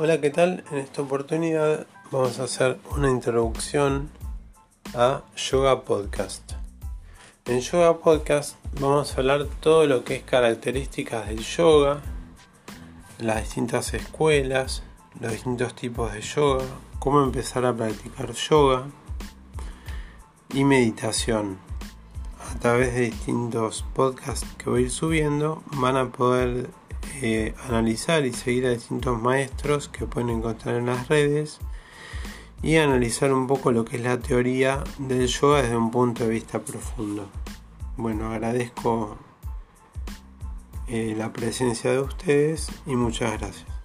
Hola, ¿qué tal? En esta oportunidad vamos a hacer una introducción a Yoga Podcast. En Yoga Podcast vamos a hablar todo lo que es características del yoga, las distintas escuelas, los distintos tipos de yoga, cómo empezar a practicar yoga y meditación. A través de distintos podcasts que voy a ir subiendo van a poder eh, analizar y seguir a distintos maestros que pueden encontrar en las redes y analizar un poco lo que es la teoría del yoga desde un punto de vista profundo. Bueno, agradezco eh, la presencia de ustedes y muchas gracias.